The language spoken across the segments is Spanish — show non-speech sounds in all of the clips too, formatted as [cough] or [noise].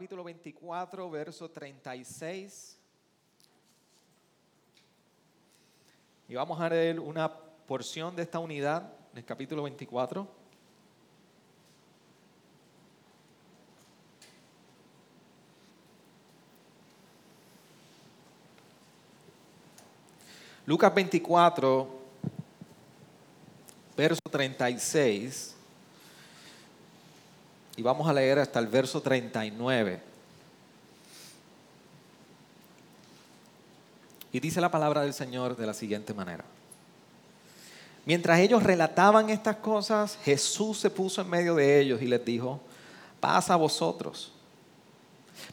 Capítulo 24, verso 36. Y vamos a leer una porción de esta unidad del capítulo 24. Lucas 24, verso 36. Y vamos a leer hasta el verso 39. Y dice la palabra del Señor de la siguiente manera. Mientras ellos relataban estas cosas, Jesús se puso en medio de ellos y les dijo, paz a vosotros.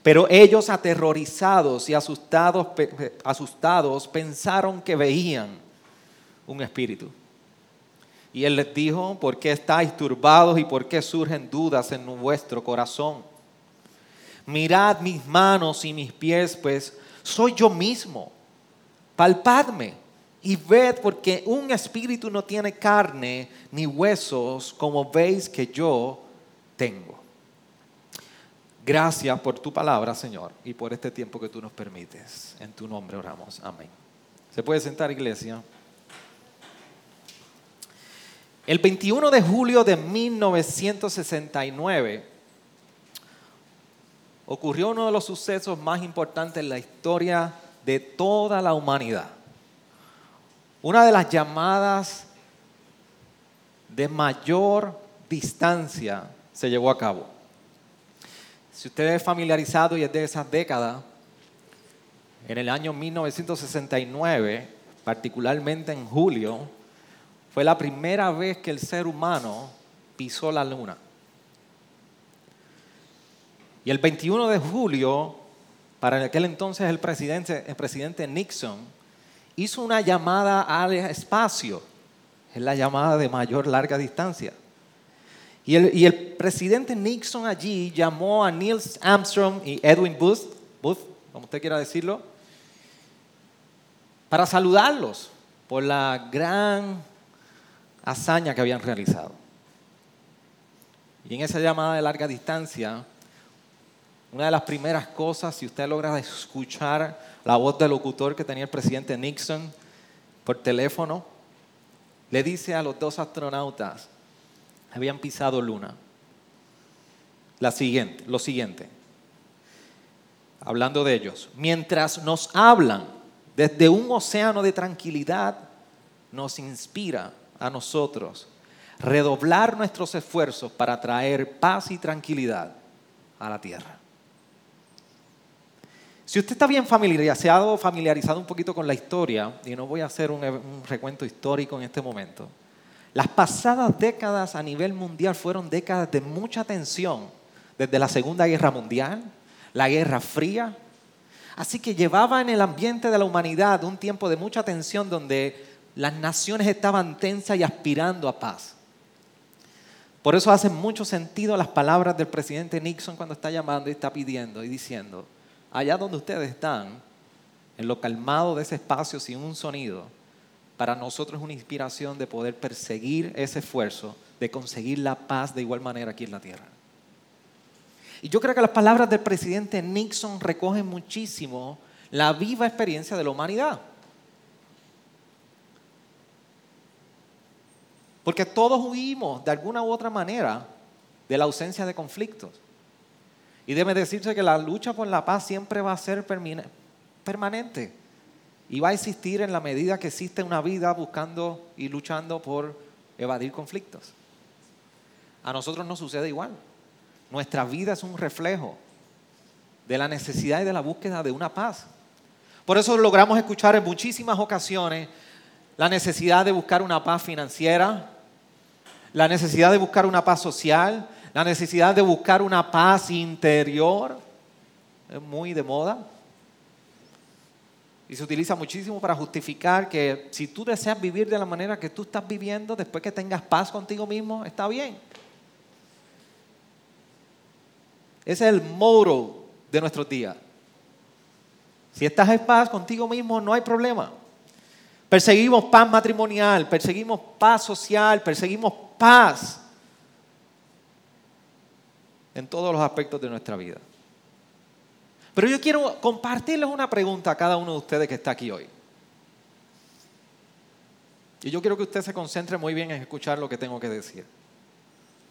Pero ellos aterrorizados y asustados, asustados pensaron que veían un espíritu. Y él les dijo, ¿por qué estáis turbados y por qué surgen dudas en vuestro corazón? Mirad mis manos y mis pies, pues soy yo mismo. Palpadme y ved porque un espíritu no tiene carne ni huesos como veis que yo tengo. Gracias por tu palabra, Señor, y por este tiempo que tú nos permites. En tu nombre oramos. Amén. ¿Se puede sentar, iglesia? El 21 de julio de 1969 ocurrió uno de los sucesos más importantes en la historia de toda la humanidad. Una de las llamadas de mayor distancia se llevó a cabo. Si usted es familiarizado y es de esas décadas, en el año 1969, particularmente en julio, fue la primera vez que el ser humano pisó la luna. Y el 21 de julio, para aquel entonces el presidente, el presidente Nixon hizo una llamada al espacio, es la llamada de mayor larga distancia. Y el, y el, presidente Nixon allí llamó a Neil Armstrong y Edwin Booth, Booth, como usted quiera decirlo, para saludarlos por la gran hazaña que habían realizado. Y en esa llamada de larga distancia, una de las primeras cosas, si usted logra escuchar la voz del locutor que tenía el presidente Nixon por teléfono, le dice a los dos astronautas, habían pisado luna, la siguiente, lo siguiente, hablando de ellos, mientras nos hablan desde un océano de tranquilidad, nos inspira a nosotros redoblar nuestros esfuerzos para traer paz y tranquilidad a la tierra. Si usted está bien familiarizado, familiarizado un poquito con la historia, y no voy a hacer un, un recuento histórico en este momento, las pasadas décadas a nivel mundial fueron décadas de mucha tensión, desde la Segunda Guerra Mundial, la Guerra Fría, así que llevaba en el ambiente de la humanidad un tiempo de mucha tensión donde las naciones estaban tensas y aspirando a paz. Por eso hacen mucho sentido las palabras del presidente Nixon cuando está llamando y está pidiendo y diciendo, allá donde ustedes están, en lo calmado de ese espacio sin un sonido, para nosotros es una inspiración de poder perseguir ese esfuerzo, de conseguir la paz de igual manera aquí en la tierra. Y yo creo que las palabras del presidente Nixon recogen muchísimo la viva experiencia de la humanidad. Porque todos huimos de alguna u otra manera de la ausencia de conflictos. Y debe decirse que la lucha por la paz siempre va a ser permanente. Y va a existir en la medida que existe una vida buscando y luchando por evadir conflictos. A nosotros nos sucede igual. Nuestra vida es un reflejo de la necesidad y de la búsqueda de una paz. Por eso logramos escuchar en muchísimas ocasiones la necesidad de buscar una paz financiera, la necesidad de buscar una paz social, La necesidad de buscar una paz interior es muy de moda. Y se utiliza muchísimo para justificar que si tú deseas vivir de la manera que tú estás viviendo, después que tengas paz contigo mismo, está bien. Ese es el moro de nuestros días. Si estás en paz contigo mismo, no hay problema. Perseguimos paz matrimonial, perseguimos paz social, perseguimos paz en todos los aspectos de nuestra vida. Pero yo quiero compartirles una pregunta a cada uno de ustedes que está aquí hoy. Y yo quiero que usted se concentre muy bien en escuchar lo que tengo que decir.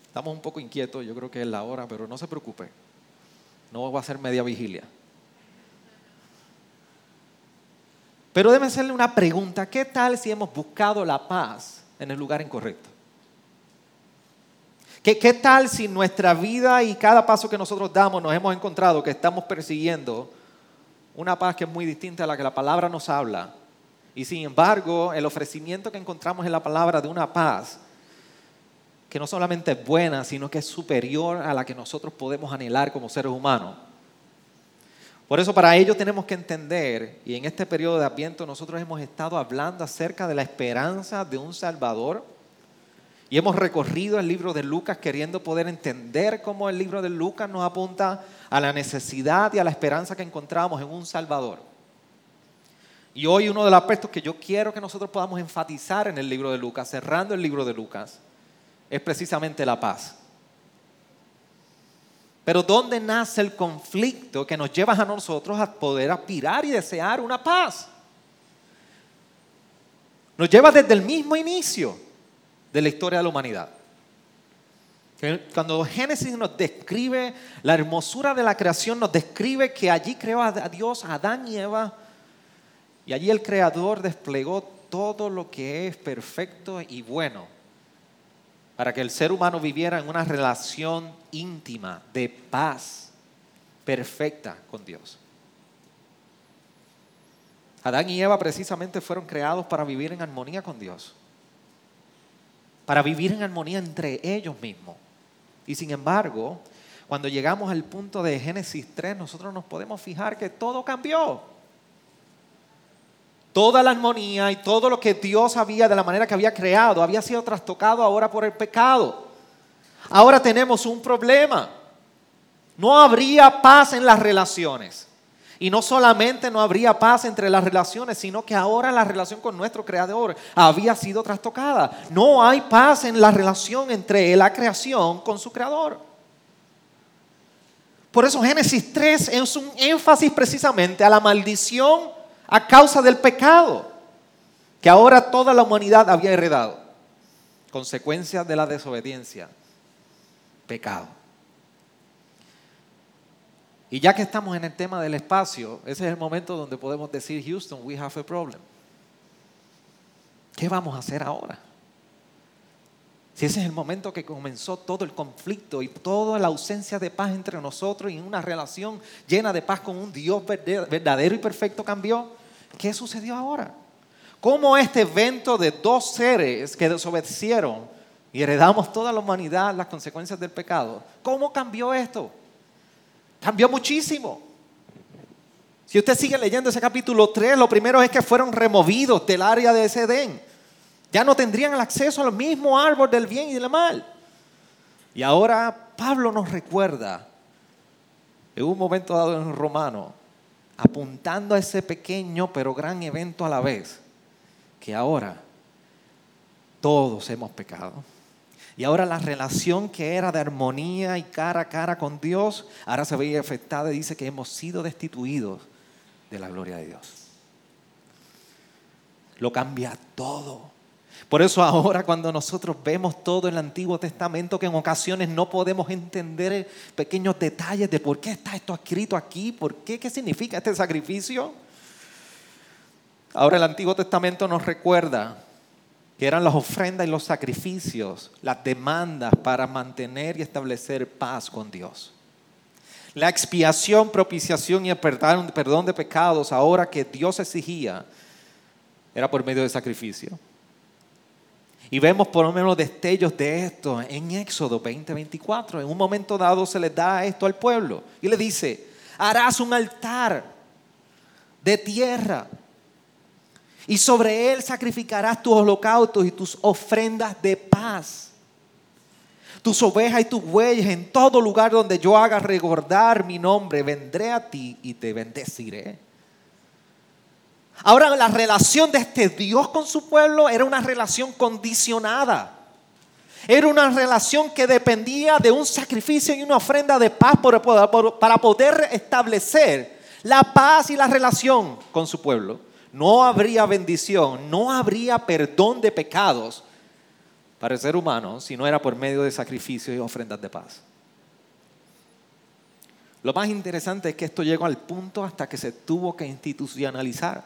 Estamos un poco inquietos, yo creo que es la hora, pero no se preocupe. No va a ser media vigilia. Pero debe hacerle una pregunta. ¿Qué tal si hemos buscado la paz en el lugar incorrecto? ¿Qué, tal si nuestra vida y cada paso que nosotros damos nos hemos encontrado que estamos persiguiendo una paz que es muy distinta a la que la palabra nos habla? Y sin embargo, el ofrecimiento que encontramos en la palabra de una paz, que no solamente es buena, sino que es superior a la que nosotros podemos anhelar como seres humanos. Por eso para ello tenemos que entender, y en este periodo de Adviento nosotros hemos estado hablando acerca de la esperanza de un Salvador y hemos recorrido el libro de Lucas queriendo poder entender cómo el libro de Lucas nos apunta a la necesidad y a la esperanza que encontramos en un Salvador. Y hoy uno de los aspectos que yo quiero que nosotros podamos enfatizar en el libro de Lucas, cerrando el libro de Lucas, es precisamente la paz. Pero ¿dónde nace el conflicto que nos lleva a nosotros a poder aspirar y desear una paz? Nos lleva desde el mismo inicio de la historia de la humanidad. Cuando Génesis nos describe la hermosura de la creación, nos describe que allí creó a Dios a Adán y Eva, y allí el Creador desplegó todo lo que es perfecto y bueno para que el ser humano viviera en una relación íntima, de paz, perfecta con Dios. Adán y Eva precisamente fueron creados para vivir en armonía con Dios para vivir en armonía entre ellos mismos. Y sin embargo, cuando llegamos al punto de Génesis 3, nosotros nos podemos fijar que todo cambió. Toda la armonía y todo lo que Dios había de la manera que había creado había sido trastocado ahora por el pecado. Ahora tenemos un problema. No habría paz en las relaciones. Y no solamente no habría paz entre las relaciones, sino que ahora la relación con nuestro Creador había sido trastocada. No hay paz en la relación entre la creación con su Creador. Por eso Génesis 3 es un énfasis precisamente a la maldición a causa del pecado, que ahora toda la humanidad había heredado. Consecuencias de la desobediencia, pecado. Y ya que estamos en el tema del espacio, ese es el momento donde podemos decir, Houston, we have a problem. ¿Qué vamos a hacer ahora? Si ese es el momento que comenzó todo el conflicto y toda la ausencia de paz entre nosotros y una relación llena de paz con un Dios verdadero y perfecto cambió, ¿qué sucedió ahora? ¿Cómo este evento de dos seres que desobedecieron y heredamos toda la humanidad las consecuencias del pecado, cómo cambió esto? Cambió muchísimo. Si usted sigue leyendo ese capítulo 3, lo primero es que fueron removidos del área de ese. Ya no tendrían el acceso al mismo árbol del bien y del mal. Y ahora Pablo nos recuerda, en un momento dado en Romano, apuntando a ese pequeño pero gran evento a la vez, que ahora todos hemos pecado y ahora la relación que era de armonía y cara a cara con Dios, ahora se veía afectada y dice que hemos sido destituidos de la gloria de Dios. Lo cambia todo. Por eso ahora cuando nosotros vemos todo el Antiguo Testamento, que en ocasiones no podemos entender pequeños detalles de por qué está esto escrito aquí, por qué, qué significa este sacrificio. Ahora el Antiguo Testamento nos recuerda que eran las ofrendas y los sacrificios, las demandas para mantener y establecer paz con Dios. La expiación, propiciación y el perdón de pecados ahora que Dios exigía era por medio de sacrificio. Y vemos por lo menos destellos de esto en Éxodo 20:24. En un momento dado se les da esto al pueblo y le dice, harás un altar de tierra y sobre él sacrificarás tus holocaustos y tus ofrendas de paz. Tus ovejas y tus bueyes en todo lugar donde yo haga recordar mi nombre, vendré a ti y te bendeciré. Ahora la relación de este Dios con su pueblo era una relación condicionada. Era una relación que dependía de un sacrificio y una ofrenda de paz para poder establecer la paz y la relación con su pueblo. No habría bendición, no habría perdón de pecados para el ser humano si no era por medio de sacrificios y ofrendas de paz. Lo más interesante es que esto llegó al punto hasta que se tuvo que institucionalizar.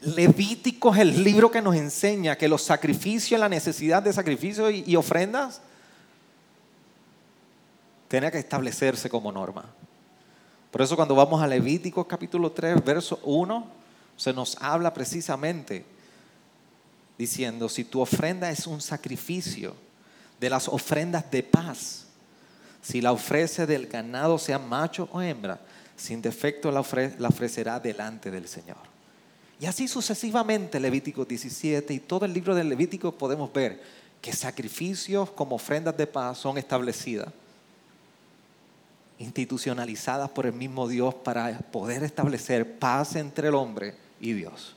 Levítico es el libro que nos enseña que los sacrificios, la necesidad de sacrificios y, ofrendas, tiene que establecerse como norma. Por eso cuando vamos a Levítico capítulo 3, verso 1, se nos habla precisamente diciendo, si tu ofrenda es un sacrificio de las ofrendas de paz, si la ofrece del ganado sea macho o hembra, sin defecto la ofrecerá delante del Señor. Y así sucesivamente Levítico 17 y todo el libro del Levítico podemos ver que sacrificios como ofrendas de paz son establecidas, institucionalizadas por el mismo Dios para poder establecer paz entre el hombre y Dios.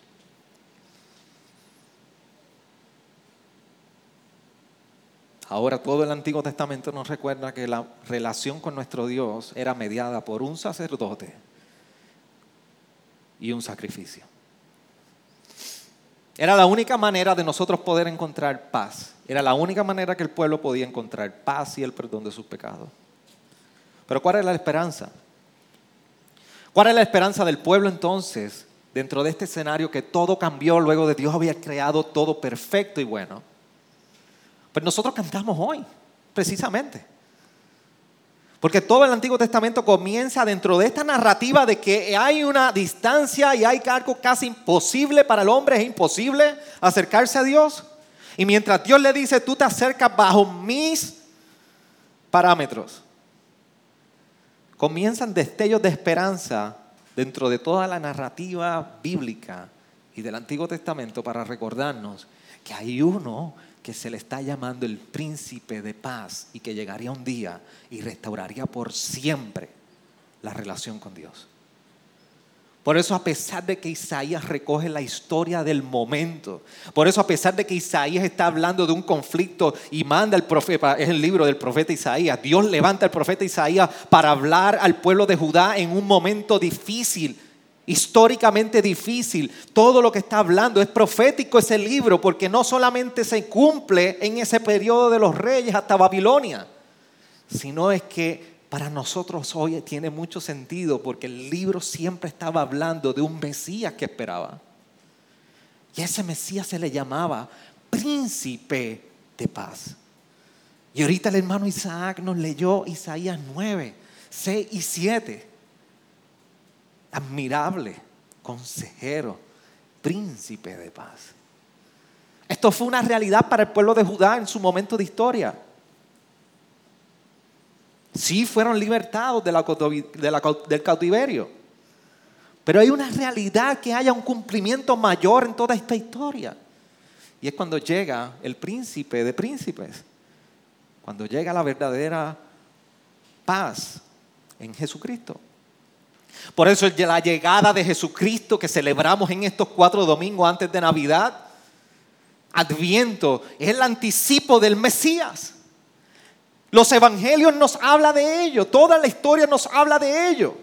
Ahora todo el Antiguo Testamento nos recuerda que la relación con nuestro Dios era mediada por un sacerdote y un sacrificio. Era la única manera de nosotros poder encontrar paz. Era la única manera que el pueblo podía encontrar paz y el perdón de sus pecados. Pero ¿cuál es la esperanza? ¿Cuál es la esperanza del pueblo entonces dentro de este escenario que todo cambió luego de Dios había creado todo perfecto y bueno? Pues nosotros cantamos hoy, precisamente. Porque todo el Antiguo Testamento comienza dentro de esta narrativa de que hay una distancia y hay algo casi imposible para el hombre, es imposible acercarse a Dios. Y mientras Dios le dice, tú te acercas bajo mis parámetros, comienzan destellos de esperanza dentro de toda la narrativa bíblica y del Antiguo Testamento para recordarnos que hay uno que se le está llamando el príncipe de paz y que llegaría un día y restauraría por siempre la relación con Dios. Por eso a pesar de que Isaías recoge la historia del momento, por eso a pesar de que Isaías está hablando de un conflicto y manda el profeta, es el libro del profeta Isaías, Dios levanta al profeta Isaías para hablar al pueblo de Judá en un momento difícil históricamente difícil. Todo lo que está hablando es profético ese libro porque no solamente se cumple en ese periodo de los reyes hasta Babilonia, sino es que para nosotros hoy tiene mucho sentido porque el libro siempre estaba hablando de un Mesías que esperaba. Y a ese Mesías se le llamaba príncipe de paz. Y ahorita el hermano Isaac nos leyó Isaías 9, 6 y 7 admirable, consejero, príncipe de paz. Esto fue una realidad para el pueblo de Judá en su momento de historia. Sí fueron libertados del cautiverio. Pero hay una realidad que haya un cumplimiento mayor en toda esta historia. Y es cuando llega el príncipe de príncipes. Cuando llega la verdadera paz en Jesucristo. Por eso la llegada de Jesucristo que celebramos en estos cuatro domingos antes de Navidad, Adviento, es el anticipo del Mesías. Los evangelios nos habla de ello, toda la historia nos habla de ello.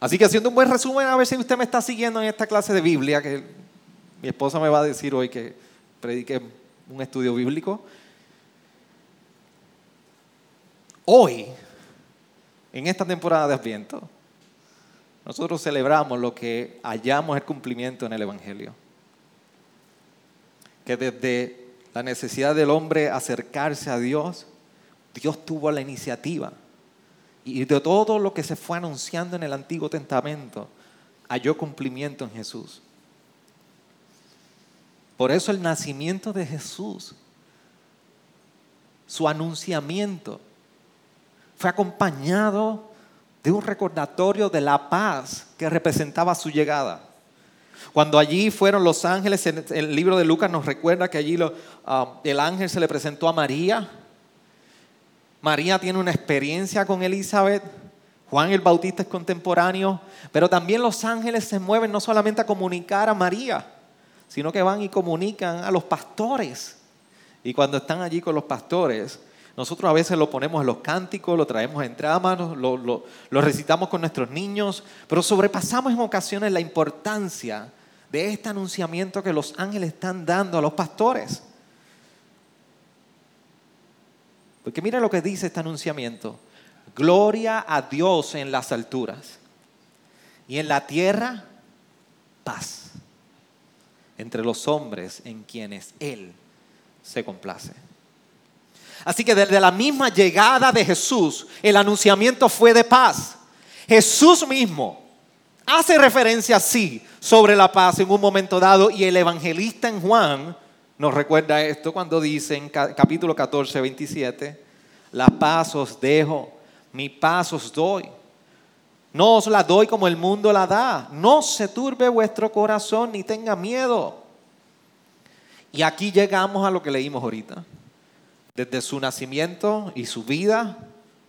Así que haciendo un buen resumen, a ver si usted me está siguiendo en esta clase de Biblia, que mi esposa me va a decir hoy que predique un estudio bíblico. Hoy, en esta temporada de Adviento, nosotros celebramos lo que hallamos el cumplimiento en el Evangelio. Que desde la necesidad del hombre acercarse a Dios, Dios tuvo la iniciativa. Y de todo lo que se fue anunciando en el Antiguo Testamento, halló cumplimiento en Jesús. Por eso el nacimiento de Jesús, su anunciamiento, fue acompañado de un recordatorio de la paz que representaba su llegada. Cuando allí fueron los ángeles, el libro de Lucas nos recuerda que allí ah, el ángel se le presentó a María. María tiene una experiencia con Elizabeth. Juan el Bautista es contemporáneo, pero también los ángeles se mueven no solamente a comunicar a María, sino que van y comunican a los pastores. Y cuando están allí con los pastores, nosotros a veces lo ponemos en los cánticos, lo traemos en dramas, lo, lo, recitamos con nuestros niños, pero sobrepasamos en ocasiones la importancia de este anunciamiento que los ángeles están dando a los pastores. Porque mira lo que dice este anunciamiento. Gloria a Dios en las alturas y en la tierra paz entre los hombres en quienes Él se complace. Así que desde la misma llegada de Jesús, el anunciamiento fue de paz. Jesús mismo hace referencia así sobre la paz en un momento dado y el evangelista en Juan nos recuerda esto cuando dice en capítulo 14, 27, la paz os dejo, mi paz os doy. No os la doy como el mundo la da. No se turbe vuestro corazón ni tenga miedo. Y aquí llegamos a lo que leímos ahorita. Desde su nacimiento y su vida,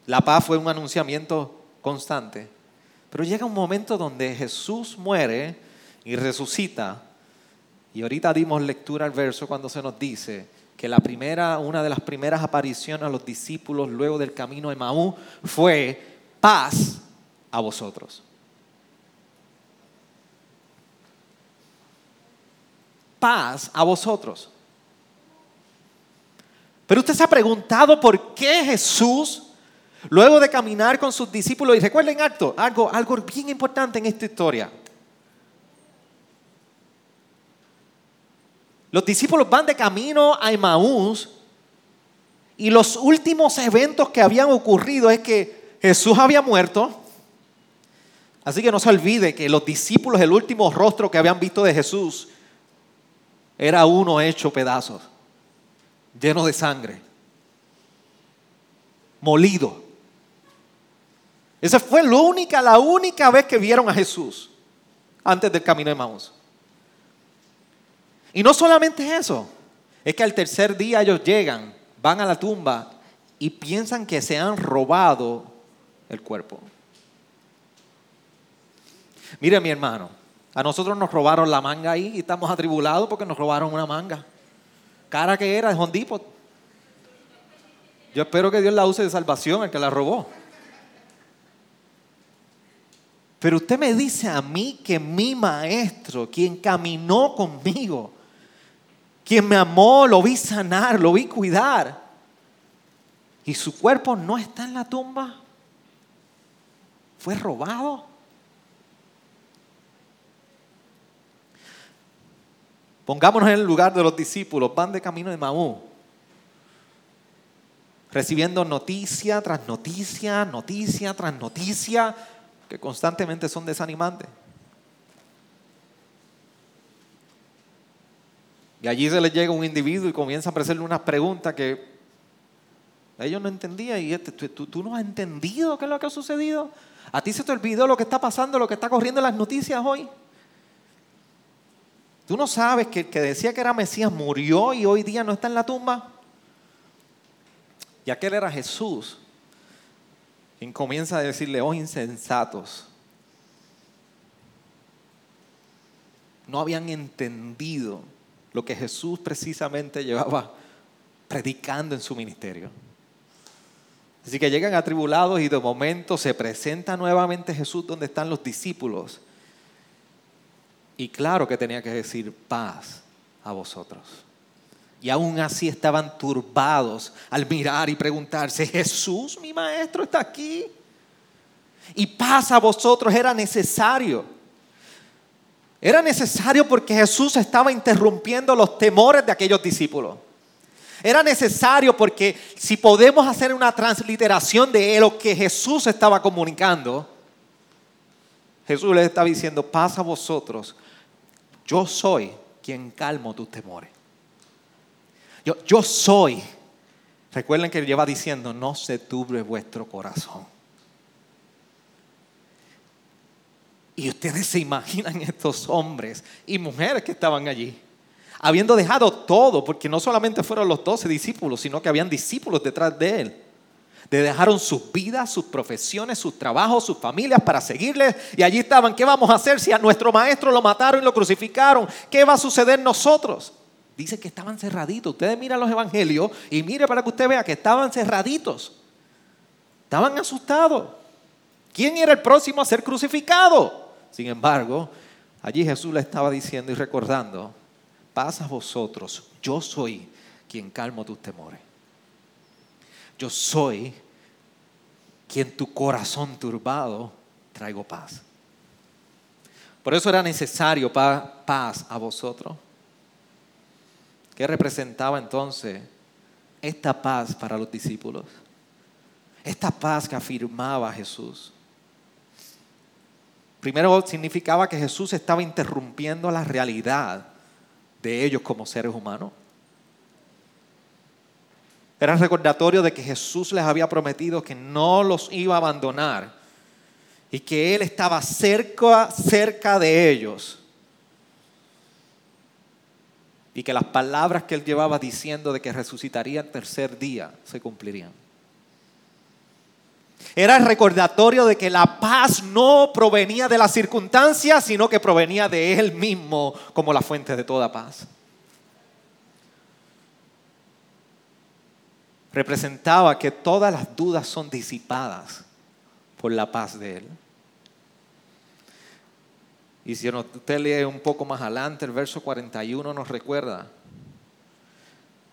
la paz fue un anunciamiento constante. Pero llega un momento donde Jesús muere y resucita. Y ahorita dimos lectura al verso cuando se nos dice que la primera, una de las primeras apariciones a los discípulos luego del camino de Maú fue paz a vosotros. Paz a vosotros. Pero usted se ha preguntado por qué Jesús, luego de caminar con sus discípulos, y recuerden algo, algo, algo bien importante en esta historia. Los discípulos van de camino a Emaús y los últimos eventos que habían ocurrido es que Jesús había muerto. Así que no se olvide que los discípulos, el último rostro que habían visto de Jesús, era uno hecho pedazos lleno de sangre, molido. Esa fue la única, la única vez que vieron a Jesús antes del camino de Maús. Y no solamente eso, es que al tercer día ellos llegan, van a la tumba y piensan que se han robado el cuerpo. Mire mi hermano, a nosotros nos robaron la manga ahí y estamos atribulados porque nos robaron una manga cara que era de Hondipot. Yo espero que Dios la use de salvación, el que la robó. Pero usted me dice a mí que mi maestro, quien caminó conmigo, quien me amó, lo vi sanar, lo vi cuidar, y su cuerpo no está en la tumba, fue robado. Pongámonos en el lugar de los discípulos, van de camino de Maú, recibiendo noticia tras noticia, noticia tras noticia, que constantemente son desanimantes. Y allí se les llega un individuo y comienza a hacerle unas preguntas que ellos no entendían. Y este, ¿tú, tú, no has entendido qué es lo que ha sucedido? ¿A ti se te olvidó lo que está pasando, lo que está corriendo en las noticias hoy? ¿Tú no sabes que el que decía que era Mesías murió y hoy día no está en la tumba? Y aquel era Jesús. Y comienza a decirle, oh insensatos, no habían entendido lo que Jesús precisamente llevaba predicando en su ministerio. Así que llegan atribulados y de momento se presenta nuevamente Jesús donde están los discípulos y claro que tenía que decir paz a vosotros. Y aún así estaban turbados al mirar y preguntarse, Jesús, mi maestro, está aquí. Y paz a vosotros era necesario. Era necesario porque Jesús estaba interrumpiendo los temores de aquellos discípulos. Era necesario porque si podemos hacer una transliteración de lo que Jesús estaba comunicando, Jesús les estaba diciendo, paz a vosotros yo soy quien calmo tus temores. Yo, yo soy, recuerden que lleva diciendo, no se turbe vuestro corazón. Y ustedes se imaginan [laughs] estos hombres y mujeres que estaban allí, habiendo dejado todo, porque no solamente fueron los doce discípulos, sino que habían discípulos detrás de él. De dejaron sus vidas, sus profesiones, sus trabajos, sus familias para seguirles. Y allí estaban, ¿qué vamos a hacer si a nuestro maestro lo mataron y lo crucificaron? ¿Qué va a suceder nosotros? Dice que estaban cerraditos. Ustedes miran los evangelios y mire para que usted vea que estaban cerraditos. Estaban asustados. ¿Quién era el próximo a ser crucificado? Sin embargo, allí Jesús le estaba diciendo y recordando, paz a vosotros, yo soy quien calmo tus temores. Yo soy quien tu corazón turbado traigo paz. Por eso era necesario paz a vosotros. ¿Qué representaba entonces esta paz para los discípulos? Esta paz que afirmaba Jesús. Primero significaba que Jesús estaba interrumpiendo la realidad de ellos como seres humanos. Era recordatorio de que Jesús les había prometido que no los iba a abandonar y que Él estaba cerca, cerca de ellos y que las palabras que él llevaba diciendo de que resucitaría el tercer día se cumplirían. Era el recordatorio de que la paz no provenía de las circunstancias, sino que provenía de Él mismo como la fuente de toda paz. Representaba que todas las dudas son disipadas por la paz de Él. Y si usted lee un poco más adelante, el verso 41 nos recuerda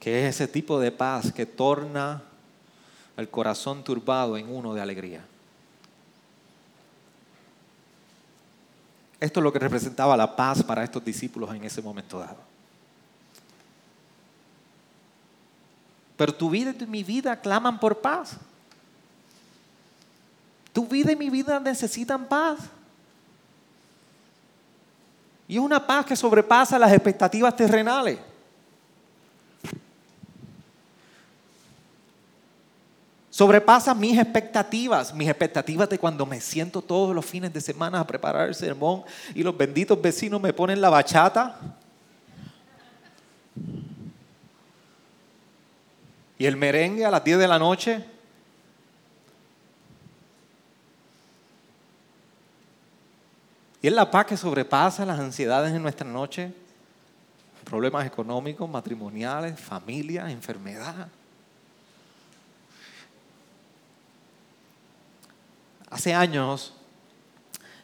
que es ese tipo de paz que torna el corazón turbado en uno de alegría. Esto es lo que representaba la paz para estos discípulos en ese momento dado. Pero tu vida y mi vida claman por paz. Tu vida y mi vida necesitan paz. Y es una paz que sobrepasa las expectativas terrenales. Sobrepasa mis expectativas, mis expectativas de cuando me siento todos los fines de semana a preparar el sermón y los benditos vecinos me ponen la bachata. Y el merengue a las 10 de la noche. Y es la paz que sobrepasa las ansiedades en nuestra noche, problemas económicos, matrimoniales, familia, enfermedad. Hace años,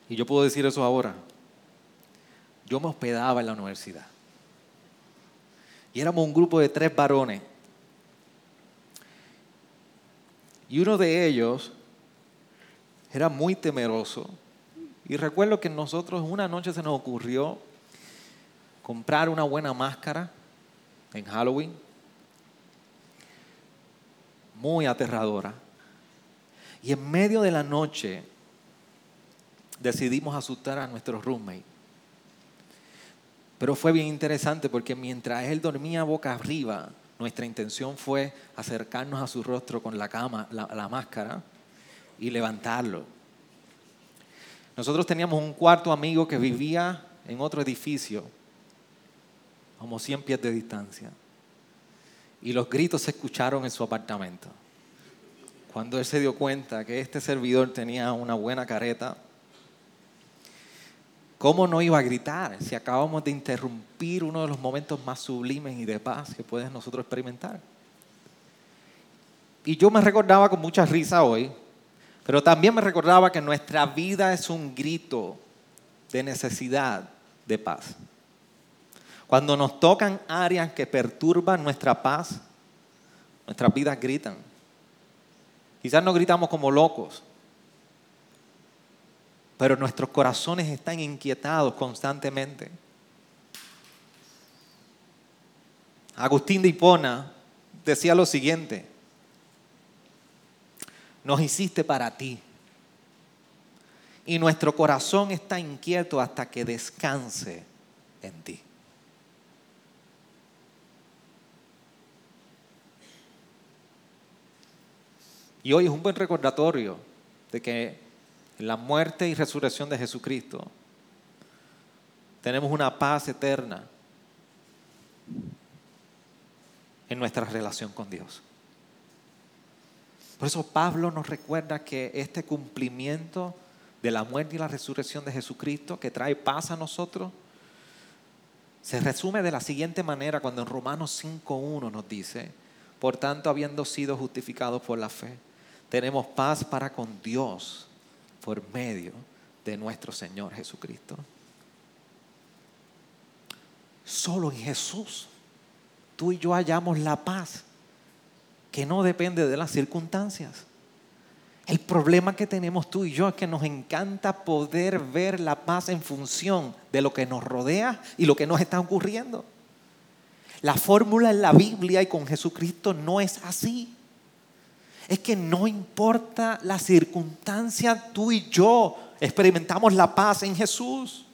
y yo puedo decir eso ahora, yo me hospedaba en la universidad. Y éramos un grupo de tres varones. Y uno de ellos era muy temeroso y recuerdo que nosotros una noche se nos ocurrió comprar una buena máscara en Halloween, muy aterradora. Y en medio de la noche decidimos asustar a nuestro roommate. Pero fue bien interesante porque mientras él dormía boca arriba, nuestra intención fue acercarnos a su rostro con la cama, la, máscara, y levantarlo. Nosotros teníamos un cuarto amigo que vivía en otro edificio, como 100 pies de distancia. Y los gritos se escucharon en su apartamento. Cuando él se dio cuenta que este servidor tenía una buena careta, ¿cómo no iba a gritar si acabamos de interrumpir uno de los momentos más sublimes y de paz que puedes nosotros experimentar? Y yo me recordaba con mucha risa hoy pero también me recordaba que nuestra vida es un grito de necesidad de paz. Cuando nos tocan áreas que perturban nuestra paz, nuestras vidas gritan. Quizás no gritamos como locos, pero nuestros corazones están inquietados constantemente. Agustín de Hipona decía lo siguiente, nos hiciste para ti. Y nuestro corazón está inquieto hasta que descanse en ti. Y hoy es un buen recordatorio de que en la muerte y resurrección de Jesucristo tenemos una paz eterna en nuestra relación con Dios. Por eso Pablo nos recuerda que este cumplimiento de la muerte y la resurrección de Jesucristo que trae paz a nosotros, se resume de la siguiente manera cuando en Romanos 5.1 nos dice, por tanto, habiendo sido justificados por la fe, tenemos paz para con Dios por medio de nuestro Señor Jesucristo. Solo en Jesús tú y yo hallamos la paz que no depende de las circunstancias. El problema que tenemos tú y yo es que nos encanta poder ver la paz en función de lo que nos rodea y lo que nos está ocurriendo. La fórmula en la Biblia y con Jesucristo no es así. Es que no importa la circunstancia, tú y yo experimentamos la paz en Jesús.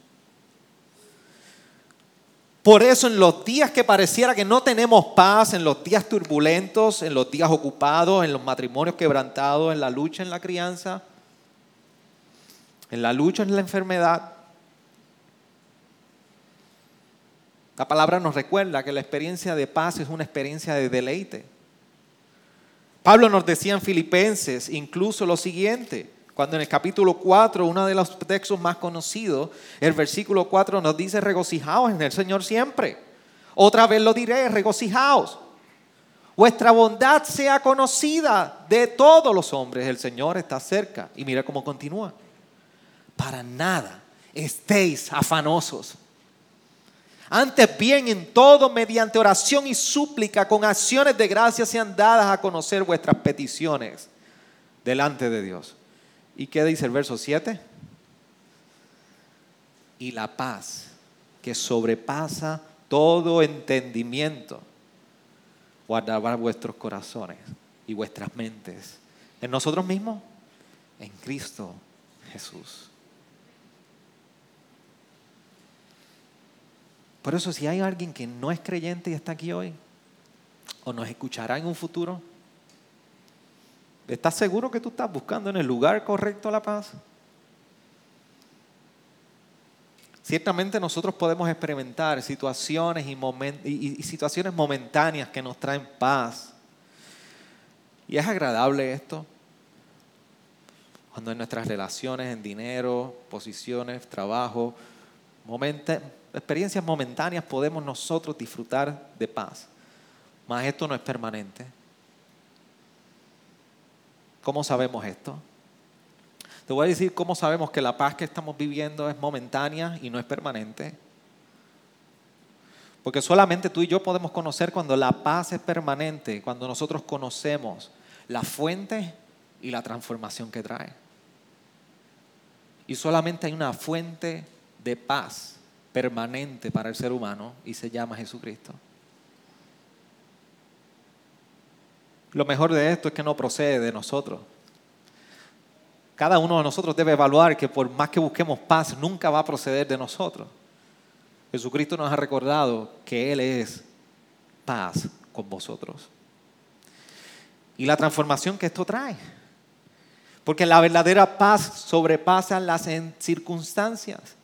Por eso en los días que pareciera que no tenemos paz, en los días turbulentos, en los días ocupados, en los matrimonios quebrantados, en la lucha en la crianza, en la lucha en la enfermedad, la palabra nos recuerda que la experiencia de paz es una experiencia de deleite. Pablo nos decía en Filipenses incluso lo siguiente, cuando en el capítulo 4, uno de los textos más conocidos, el versículo 4 nos dice, regocijaos en el Señor siempre. Otra vez lo diré, regocijaos. Vuestra bondad sea conocida de todos los hombres. El Señor está cerca. Y mira cómo continúa. Para nada estéis afanosos. Antes bien, en todo, mediante oración y súplica, con acciones de gracia sean dadas a conocer vuestras peticiones delante de Dios. ¿Y qué dice el verso 7? Y la paz que sobrepasa todo entendimiento guardará vuestros corazones y vuestras mentes en nosotros mismos, en Cristo Jesús. Por eso si hay alguien que no es creyente y está aquí hoy, o nos escuchará en un futuro, ¿Estás seguro que tú estás buscando en el lugar correcto la paz? Ciertamente nosotros podemos experimentar situaciones y, situaciones momentáneas que nos traen paz. Y es agradable esto. Cuando en nuestras relaciones, en dinero, posiciones, trabajo, experiencias momentáneas podemos nosotros disfrutar de paz. Mas esto no es permanente. ¿Cómo sabemos esto? Te voy a decir cómo sabemos que la paz que estamos viviendo es momentánea y no es permanente. Porque solamente tú y yo podemos conocer cuando la paz es permanente, cuando nosotros conocemos la fuente y la transformación que trae. Y solamente hay una fuente de paz permanente para el ser humano y se llama Jesucristo. Lo mejor de esto es que no procede de nosotros. Cada uno de nosotros debe evaluar que por más que busquemos paz, nunca va a proceder de nosotros. Jesucristo nos ha recordado que Él es paz con vosotros. Y la transformación que esto trae. Porque la verdadera paz sobrepasa las circunstancias.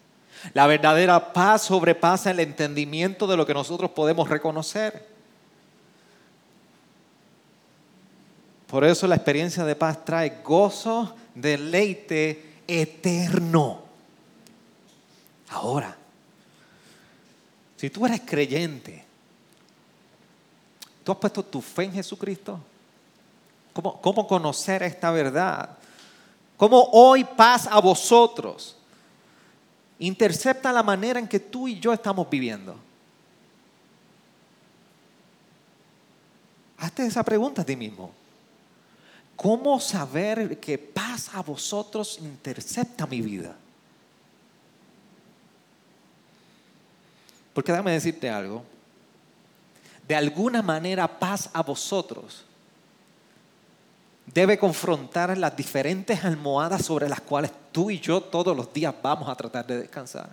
La verdadera paz sobrepasa el entendimiento de lo que nosotros podemos reconocer. Por eso la experiencia de paz trae gozo, deleite eterno. Ahora, si tú eres creyente, tú has puesto tu fe en Jesucristo. ¿Cómo, cómo conocer esta verdad? ¿Cómo hoy paz a vosotros intercepta la manera en que tú y yo estamos viviendo? Hazte esa pregunta a ti mismo. ¿Cómo saber que paz a vosotros intercepta mi vida? Porque déjame decirte algo. De alguna manera paz a vosotros debe confrontar las diferentes almohadas sobre las cuales tú y yo todos los días vamos a tratar de descansar.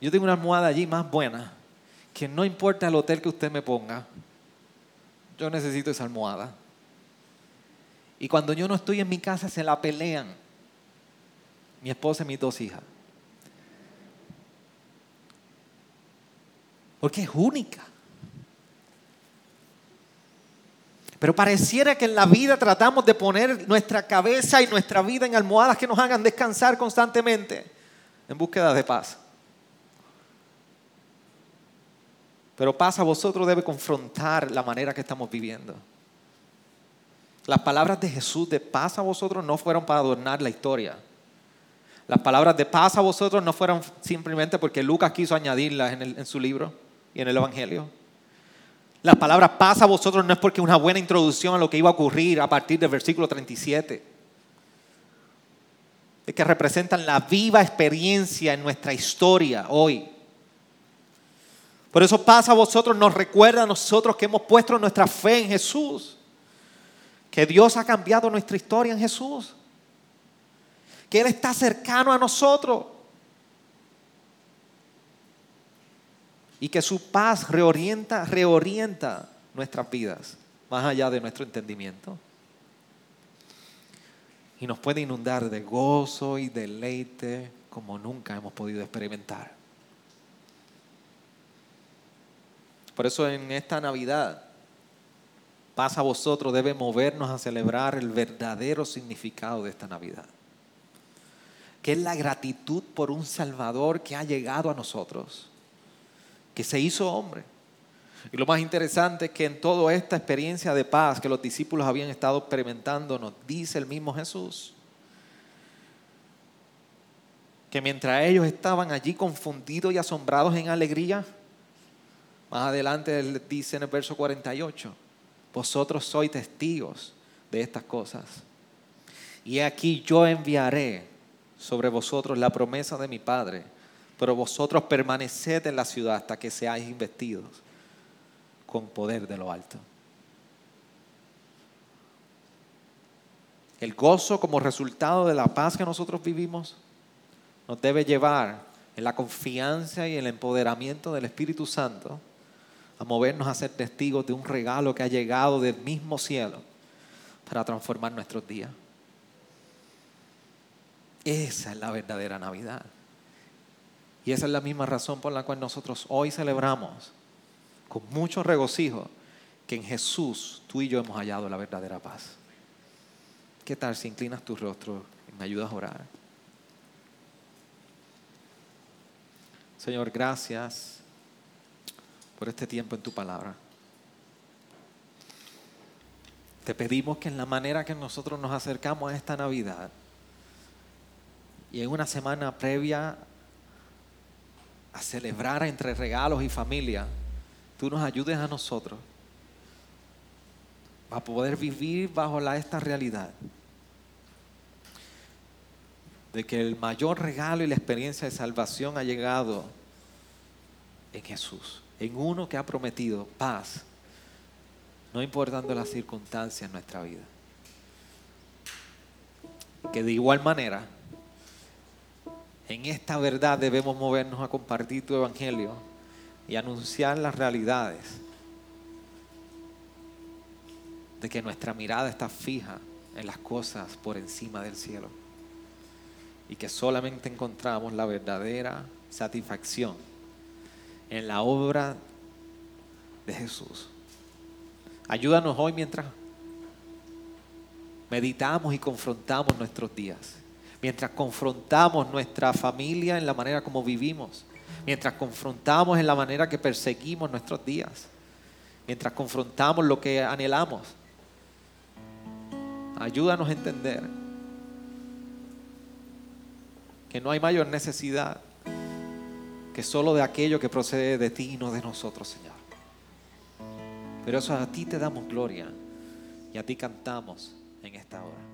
Yo tengo una almohada allí más buena que no importa el hotel que usted me ponga, yo necesito esa almohada. Y cuando yo no estoy en mi casa se la pelean mi esposa y mis dos hijas. Porque es única. Pero pareciera que en la vida tratamos de poner nuestra cabeza y nuestra vida en almohadas que nos hagan descansar constantemente en búsqueda de paz. Pero paz a vosotros debe confrontar la manera que estamos viviendo. Las palabras de Jesús de paz a vosotros no fueron para adornar la historia. Las palabras de paz a vosotros no fueron simplemente porque Lucas quiso añadirlas en, en su libro y en el Evangelio. Las palabras paz a vosotros no es porque es una buena introducción a lo que iba a ocurrir a partir del versículo 37. Es que representan la viva experiencia en nuestra historia hoy. Por eso pasa a vosotros, nos recuerda a nosotros que hemos puesto nuestra fe en Jesús. Que Dios ha cambiado nuestra historia en Jesús. Que Él está cercano a nosotros. Y que su paz reorienta, reorienta nuestras vidas, más allá de nuestro entendimiento. Y nos puede inundar de gozo y deleite como nunca hemos podido experimentar. Por eso en esta Navidad, pasa a vosotros, debe movernos a celebrar el verdadero significado de esta Navidad, que es la gratitud por un Salvador que ha llegado a nosotros, que se hizo hombre. Y lo más interesante es que en toda esta experiencia de paz que los discípulos habían estado experimentando, nos dice el mismo Jesús, que mientras ellos estaban allí confundidos y asombrados en alegría, más adelante él dice en el verso 48, vosotros sois testigos de estas cosas. Y aquí yo enviaré sobre vosotros la promesa de mi Padre, pero vosotros permaneced en la ciudad hasta que seáis investidos con poder de lo alto. El gozo como resultado de la paz que nosotros vivimos nos debe llevar en la confianza y el empoderamiento del Espíritu Santo a movernos a ser testigos de un regalo que ha llegado del mismo cielo para transformar nuestros días. Esa es la verdadera Navidad. Y esa es la misma razón por la cual nosotros hoy celebramos con mucho regocijo que en Jesús tú y yo hemos hallado la verdadera paz. ¿Qué tal si inclinas tu rostro y me ayudas a orar? Señor, gracias por este tiempo en tu palabra. Te pedimos que en la manera que nosotros nos acercamos a esta Navidad y en una semana previa a celebrar entre regalos y familia, tú nos ayudes a nosotros a poder vivir bajo esta realidad de que el mayor regalo y la experiencia de salvación ha llegado en Jesús en uno que ha prometido paz, no importando las circunstancias en nuestra vida. Que de igual manera, en esta verdad debemos movernos a compartir tu evangelio y anunciar las realidades de que nuestra mirada está fija en las cosas por encima del cielo y que solamente encontramos la verdadera satisfacción en la obra de Jesús. Ayúdanos hoy mientras meditamos y confrontamos nuestros días, mientras confrontamos nuestra familia en la manera como vivimos, mientras confrontamos en la manera que perseguimos nuestros días, mientras confrontamos lo que anhelamos. Ayúdanos a entender que no hay mayor necesidad que solo de aquello que procede de ti y no de nosotros, Señor. Pero eso a ti te damos gloria y a ti cantamos en esta hora.